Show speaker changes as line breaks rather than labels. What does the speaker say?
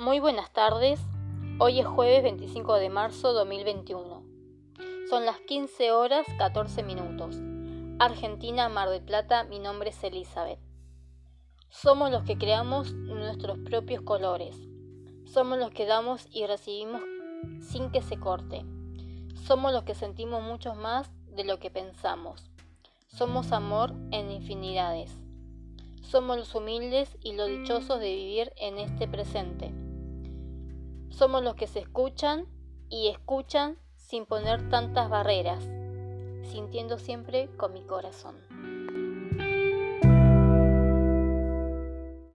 Muy buenas tardes. Hoy es jueves 25 de marzo 2021. Son las 15 horas 14 minutos. Argentina, Mar del Plata, mi nombre es Elizabeth. Somos los que creamos nuestros propios colores. Somos los que damos y recibimos sin que se corte. Somos los que sentimos mucho más de lo que pensamos. Somos amor en infinidades. Somos los humildes y los dichosos de vivir en este presente. Somos los que se escuchan y escuchan sin poner tantas barreras, sintiendo siempre con mi corazón.